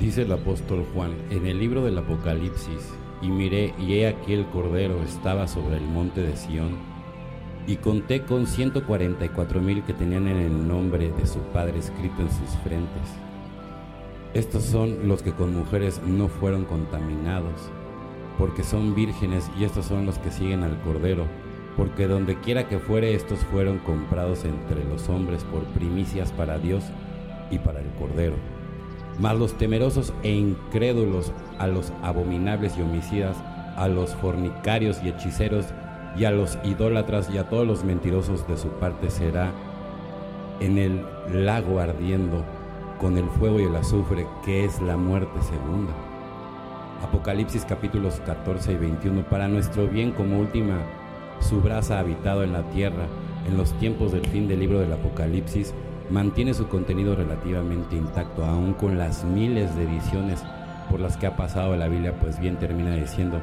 Dice el apóstol Juan en el libro del Apocalipsis, y miré y he aquí el Cordero estaba sobre el monte de Sión, y conté con 144 mil que tenían en el nombre de su Padre escrito en sus frentes. Estos son los que con mujeres no fueron contaminados, porque son vírgenes y estos son los que siguen al Cordero, porque donde quiera que fuere estos fueron comprados entre los hombres por primicias para Dios y para el Cordero. Mas los temerosos e incrédulos, a los abominables y homicidas, a los fornicarios y hechiceros, y a los idólatras y a todos los mentirosos de su parte será en el lago ardiendo con el fuego y el azufre, que es la muerte segunda. Apocalipsis capítulos 14 y 21, para nuestro bien como última su brasa habitado en la tierra, en los tiempos del fin del libro del Apocalipsis, mantiene su contenido relativamente intacto, aún con las miles de ediciones por las que ha pasado la Biblia, pues bien termina diciendo,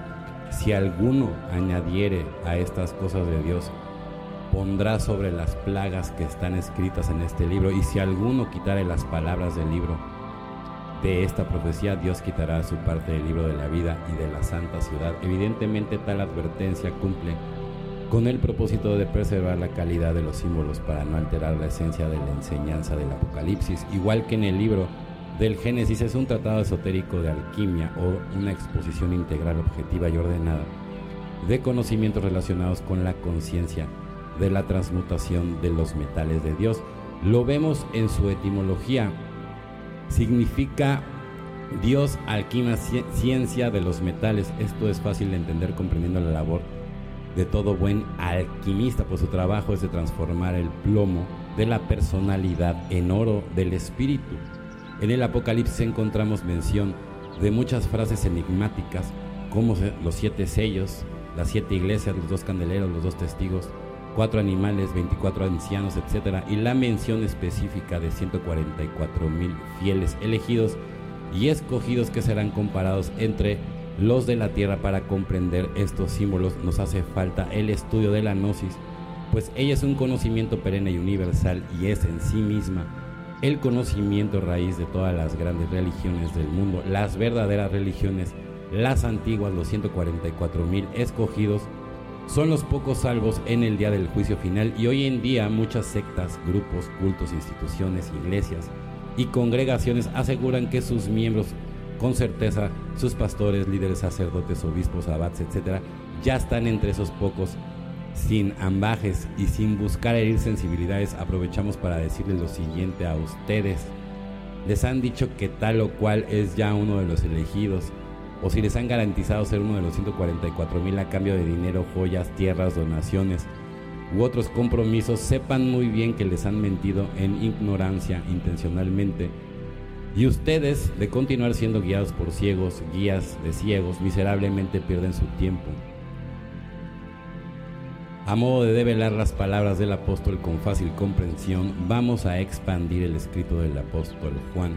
si alguno añadiere a estas cosas de Dios, pondrá sobre las plagas que están escritas en este libro, y si alguno quitare las palabras del libro de esta profecía, Dios quitará su parte del libro de la vida y de la santa ciudad. Evidentemente tal advertencia cumple con el propósito de preservar la calidad de los símbolos para no alterar la esencia de la enseñanza del Apocalipsis, igual que en el libro del Génesis es un tratado esotérico de alquimia o una exposición integral, objetiva y ordenada de conocimientos relacionados con la conciencia de la transmutación de los metales de Dios. Lo vemos en su etimología. Significa Dios, alquimia, ciencia de los metales. Esto es fácil de entender comprendiendo la labor de todo buen alquimista, pues su trabajo es de transformar el plomo de la personalidad en oro del espíritu. En el Apocalipsis encontramos mención de muchas frases enigmáticas, como los siete sellos, las siete iglesias, los dos candeleros, los dos testigos, cuatro animales, 24 ancianos, etc. Y la mención específica de 144 mil fieles elegidos y escogidos que serán comparados entre los de la tierra para comprender estos símbolos. Nos hace falta el estudio de la gnosis, pues ella es un conocimiento perenne y universal y es en sí misma el conocimiento raíz de todas las grandes religiones del mundo, las verdaderas religiones, las antiguas, los 144 mil escogidos, son los pocos salvos en el día del juicio final y hoy en día muchas sectas, grupos, cultos, instituciones, iglesias y congregaciones aseguran que sus miembros, con certeza, sus pastores, líderes, sacerdotes, obispos, abats, etc., ya están entre esos pocos sin ambajes y sin buscar herir sensibilidades, aprovechamos para decirles lo siguiente a ustedes. Les han dicho que tal o cual es ya uno de los elegidos, o si les han garantizado ser uno de los 144 mil a cambio de dinero, joyas, tierras, donaciones u otros compromisos, sepan muy bien que les han mentido en ignorancia intencionalmente. Y ustedes, de continuar siendo guiados por ciegos, guías de ciegos, miserablemente pierden su tiempo. A modo de develar las palabras del apóstol con fácil comprensión, vamos a expandir el escrito del apóstol Juan.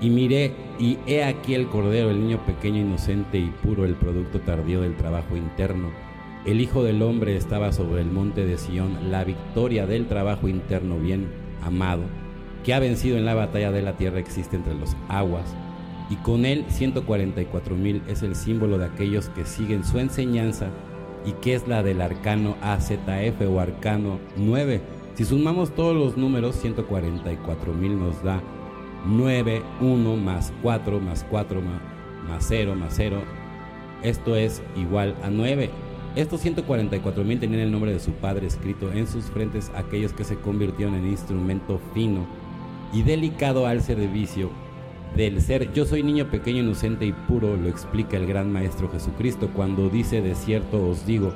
Y miré, y he aquí el Cordero, el niño pequeño, inocente y puro, el producto tardío del trabajo interno. El Hijo del Hombre estaba sobre el monte de Sión, la victoria del trabajo interno bien amado, que ha vencido en la batalla de la tierra existe entre los aguas, y con él 144 mil es el símbolo de aquellos que siguen su enseñanza y que es la del arcano AZF o arcano 9. Si sumamos todos los números, 144 mil nos da 9, 1 más 4 más 4 más, 0 más 0. Esto es igual a 9. Estos 144 mil tenían el nombre de su padre escrito en sus frentes, aquellos que se convirtieron en instrumento fino y delicado al servicio del ser yo soy niño pequeño, inocente y puro, lo explica el gran Maestro Jesucristo cuando dice, de cierto os digo,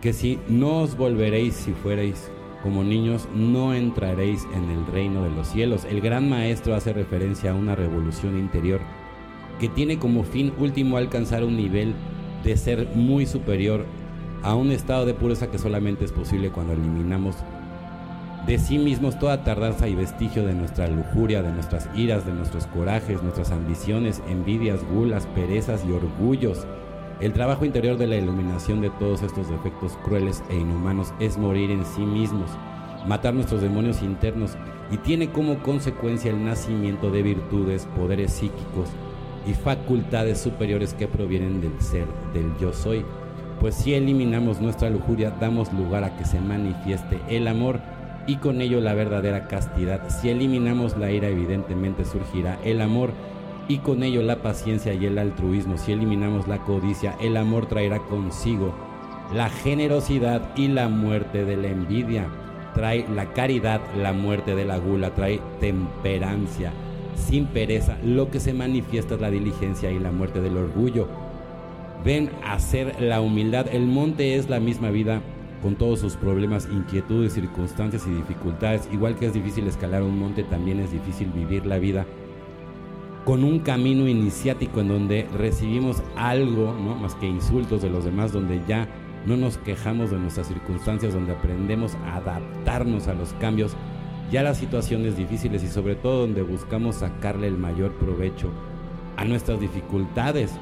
que si no os volveréis si fuerais como niños, no entraréis en el reino de los cielos. El gran Maestro hace referencia a una revolución interior que tiene como fin último alcanzar un nivel de ser muy superior a un estado de pureza que solamente es posible cuando eliminamos de sí mismos toda tardanza y vestigio de nuestra lujuria, de nuestras iras, de nuestros corajes, nuestras ambiciones, envidias, gulas, perezas y orgullos. El trabajo interior de la iluminación de todos estos defectos crueles e inhumanos es morir en sí mismos matar nuestros demonios internos y tiene como consecuencia el nacimiento de virtudes, poderes psíquicos y facultades superiores que provienen del ser, del yo soy. Pues si eliminamos nuestra lujuria, damos lugar a que se manifieste el amor y con ello la verdadera castidad. Si eliminamos la ira, evidentemente surgirá el amor y con ello la paciencia y el altruismo. Si eliminamos la codicia, el amor traerá consigo la generosidad y la muerte de la envidia. Trae la caridad, la muerte de la gula, trae temperancia, sin pereza. Lo que se manifiesta es la diligencia y la muerte del orgullo. Ven a ser la humildad. El monte es la misma vida con todos sus problemas, inquietudes, circunstancias y dificultades. Igual que es difícil escalar un monte, también es difícil vivir la vida con un camino iniciático en donde recibimos algo, ¿no? más que insultos de los demás, donde ya no nos quejamos de nuestras circunstancias, donde aprendemos a adaptarnos a los cambios, ya las situaciones difíciles y sobre todo donde buscamos sacarle el mayor provecho a nuestras dificultades.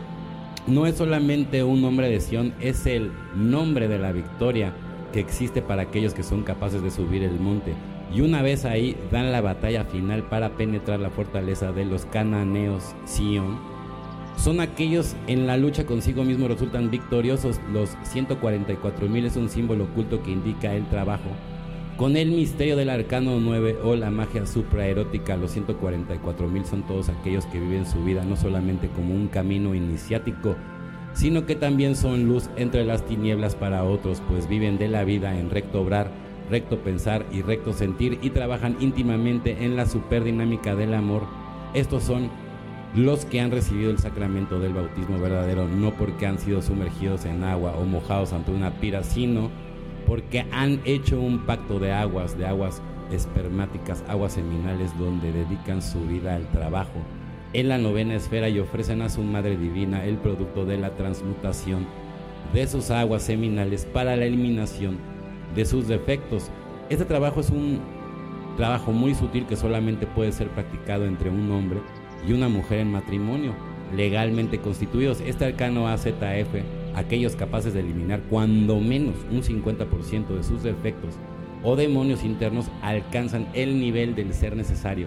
No es solamente un nombre de Sión, es el nombre de la victoria que existe para aquellos que son capaces de subir el monte. Y una vez ahí dan la batalla final para penetrar la fortaleza de los cananeos Sion. Son aquellos en la lucha consigo mismo resultan victoriosos. Los 144 mil es un símbolo oculto que indica el trabajo. Con el misterio del arcano 9 o la magia supraerótica, los 144 mil son todos aquellos que viven su vida no solamente como un camino iniciático, sino que también son luz entre las tinieblas para otros, pues viven de la vida en recto obrar, recto pensar y recto sentir y trabajan íntimamente en la superdinámica del amor. Estos son los que han recibido el sacramento del bautismo verdadero, no porque han sido sumergidos en agua o mojados ante una pira, sino porque han hecho un pacto de aguas, de aguas espermáticas, aguas seminales, donde dedican su vida al trabajo en la novena esfera y ofrecen a su Madre Divina el producto de la transmutación de sus aguas seminales para la eliminación de sus defectos. Este trabajo es un trabajo muy sutil que solamente puede ser practicado entre un hombre y una mujer en matrimonio, legalmente constituidos. Este arcano AZF, aquellos capaces de eliminar cuando menos un 50% de sus defectos o demonios internos, alcanzan el nivel del ser necesario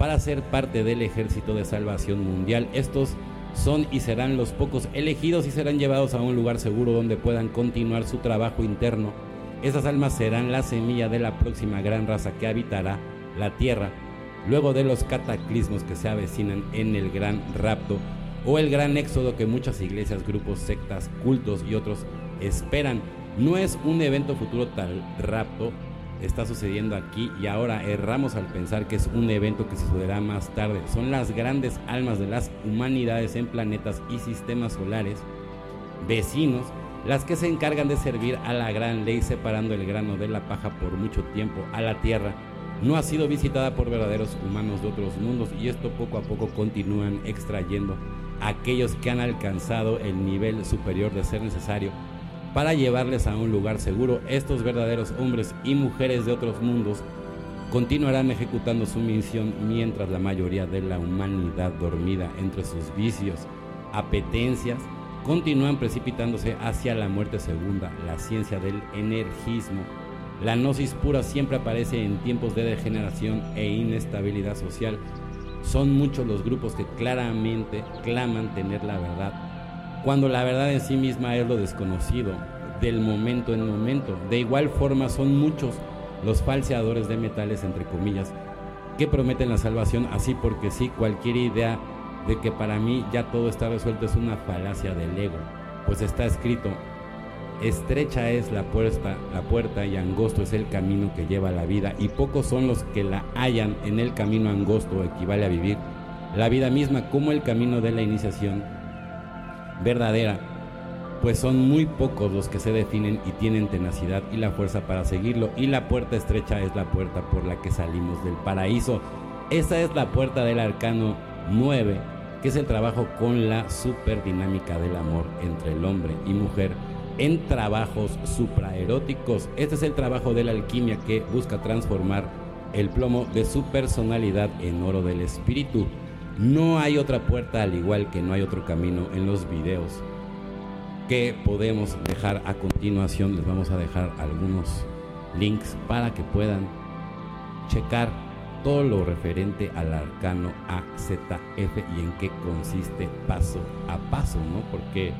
para ser parte del ejército de salvación mundial. Estos son y serán los pocos elegidos y serán llevados a un lugar seguro donde puedan continuar su trabajo interno. Esas almas serán la semilla de la próxima gran raza que habitará la tierra luego de los cataclismos que se avecinan en el gran rapto o el gran éxodo que muchas iglesias, grupos, sectas, cultos y otros esperan. No es un evento futuro tal rapto, está sucediendo aquí y ahora erramos al pensar que es un evento que sucederá más tarde. Son las grandes almas de las humanidades en planetas y sistemas solares vecinos las que se encargan de servir a la gran ley separando el grano de la paja por mucho tiempo a la tierra. No ha sido visitada por verdaderos humanos de otros mundos y esto poco a poco continúan extrayendo a aquellos que han alcanzado el nivel superior de ser necesario para llevarles a un lugar seguro. Estos verdaderos hombres y mujeres de otros mundos continuarán ejecutando su misión mientras la mayoría de la humanidad dormida entre sus vicios, apetencias, continúan precipitándose hacia la muerte segunda, la ciencia del energismo. La gnosis pura siempre aparece en tiempos de degeneración e inestabilidad social. Son muchos los grupos que claramente claman tener la verdad cuando la verdad en sí misma es lo desconocido, del momento en momento. De igual forma son muchos los falseadores de metales, entre comillas, que prometen la salvación así porque sí, cualquier idea de que para mí ya todo está resuelto es una falacia del ego, pues está escrito, estrecha es la puerta, la puerta y angosto es el camino que lleva a la vida y pocos son los que la hallan en el camino angosto equivale a vivir la vida misma como el camino de la iniciación verdadera, pues son muy pocos los que se definen y tienen tenacidad y la fuerza para seguirlo, y la puerta estrecha es la puerta por la que salimos del paraíso. Esa es la puerta del arcano 9, que es el trabajo con la superdinámica del amor entre el hombre y mujer en trabajos supraeróticos. Este es el trabajo de la alquimia que busca transformar el plomo de su personalidad en oro del espíritu. No hay otra puerta al igual que no hay otro camino en los videos que podemos dejar a continuación. Les vamos a dejar algunos links para que puedan checar todo lo referente al arcano AZF y en qué consiste paso a paso, ¿no? Porque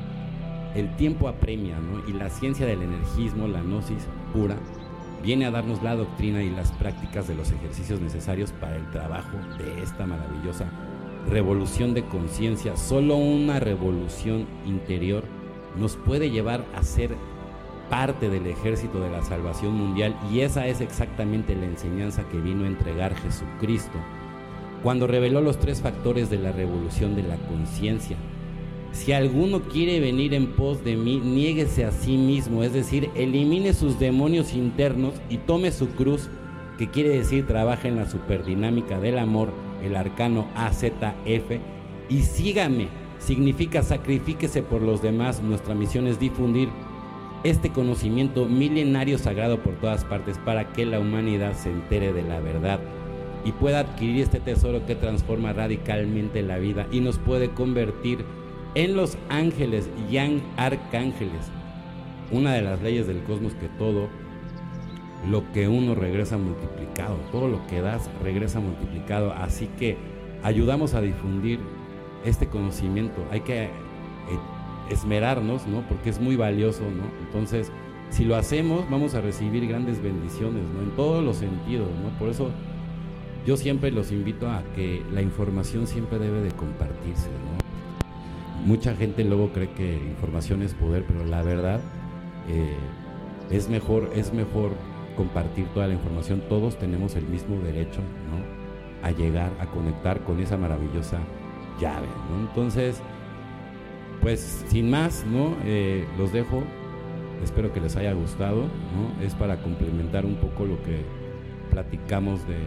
el tiempo apremia, ¿no? Y la ciencia del energismo, la gnosis pura, viene a darnos la doctrina y las prácticas de los ejercicios necesarios para el trabajo de esta maravillosa revolución de conciencia. Solo una revolución interior nos puede llevar a ser parte del ejército de la salvación mundial y esa es exactamente la enseñanza que vino a entregar Jesucristo cuando reveló los tres factores de la revolución de la conciencia. Si alguno quiere venir en pos de mí, niéguese a sí mismo, es decir, elimine sus demonios internos y tome su cruz, que quiere decir trabaja en la superdinámica del amor, el arcano AZF, y sígame. Significa sacrifíquese por los demás. Nuestra misión es difundir este conocimiento milenario sagrado por todas partes para que la humanidad se entere de la verdad y pueda adquirir este tesoro que transforma radicalmente la vida y nos puede convertir en los ángeles y arcángeles. Una de las leyes del cosmos que todo lo que uno regresa multiplicado, todo lo que das regresa multiplicado, así que ayudamos a difundir este conocimiento. Hay que eh, esmerarnos, ¿no? Porque es muy valioso, ¿no? Entonces, si lo hacemos, vamos a recibir grandes bendiciones, ¿no? En todos los sentidos, ¿no? Por eso yo siempre los invito a que la información siempre debe de compartirse, ¿no? Mucha gente luego cree que información es poder, pero la verdad eh, es mejor, es mejor compartir toda la información. Todos tenemos el mismo derecho, ¿no? A llegar, a conectar con esa maravillosa llave, ¿no? Entonces, pues sin más, ¿no? Eh, los dejo. Espero que les haya gustado, ¿no? Es para complementar un poco lo que platicamos de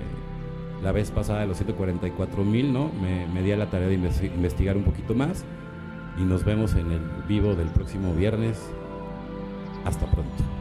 la vez pasada de los 144 mil, ¿no? Me, me di a la tarea de investigar un poquito más y nos vemos en el vivo del próximo viernes. Hasta pronto.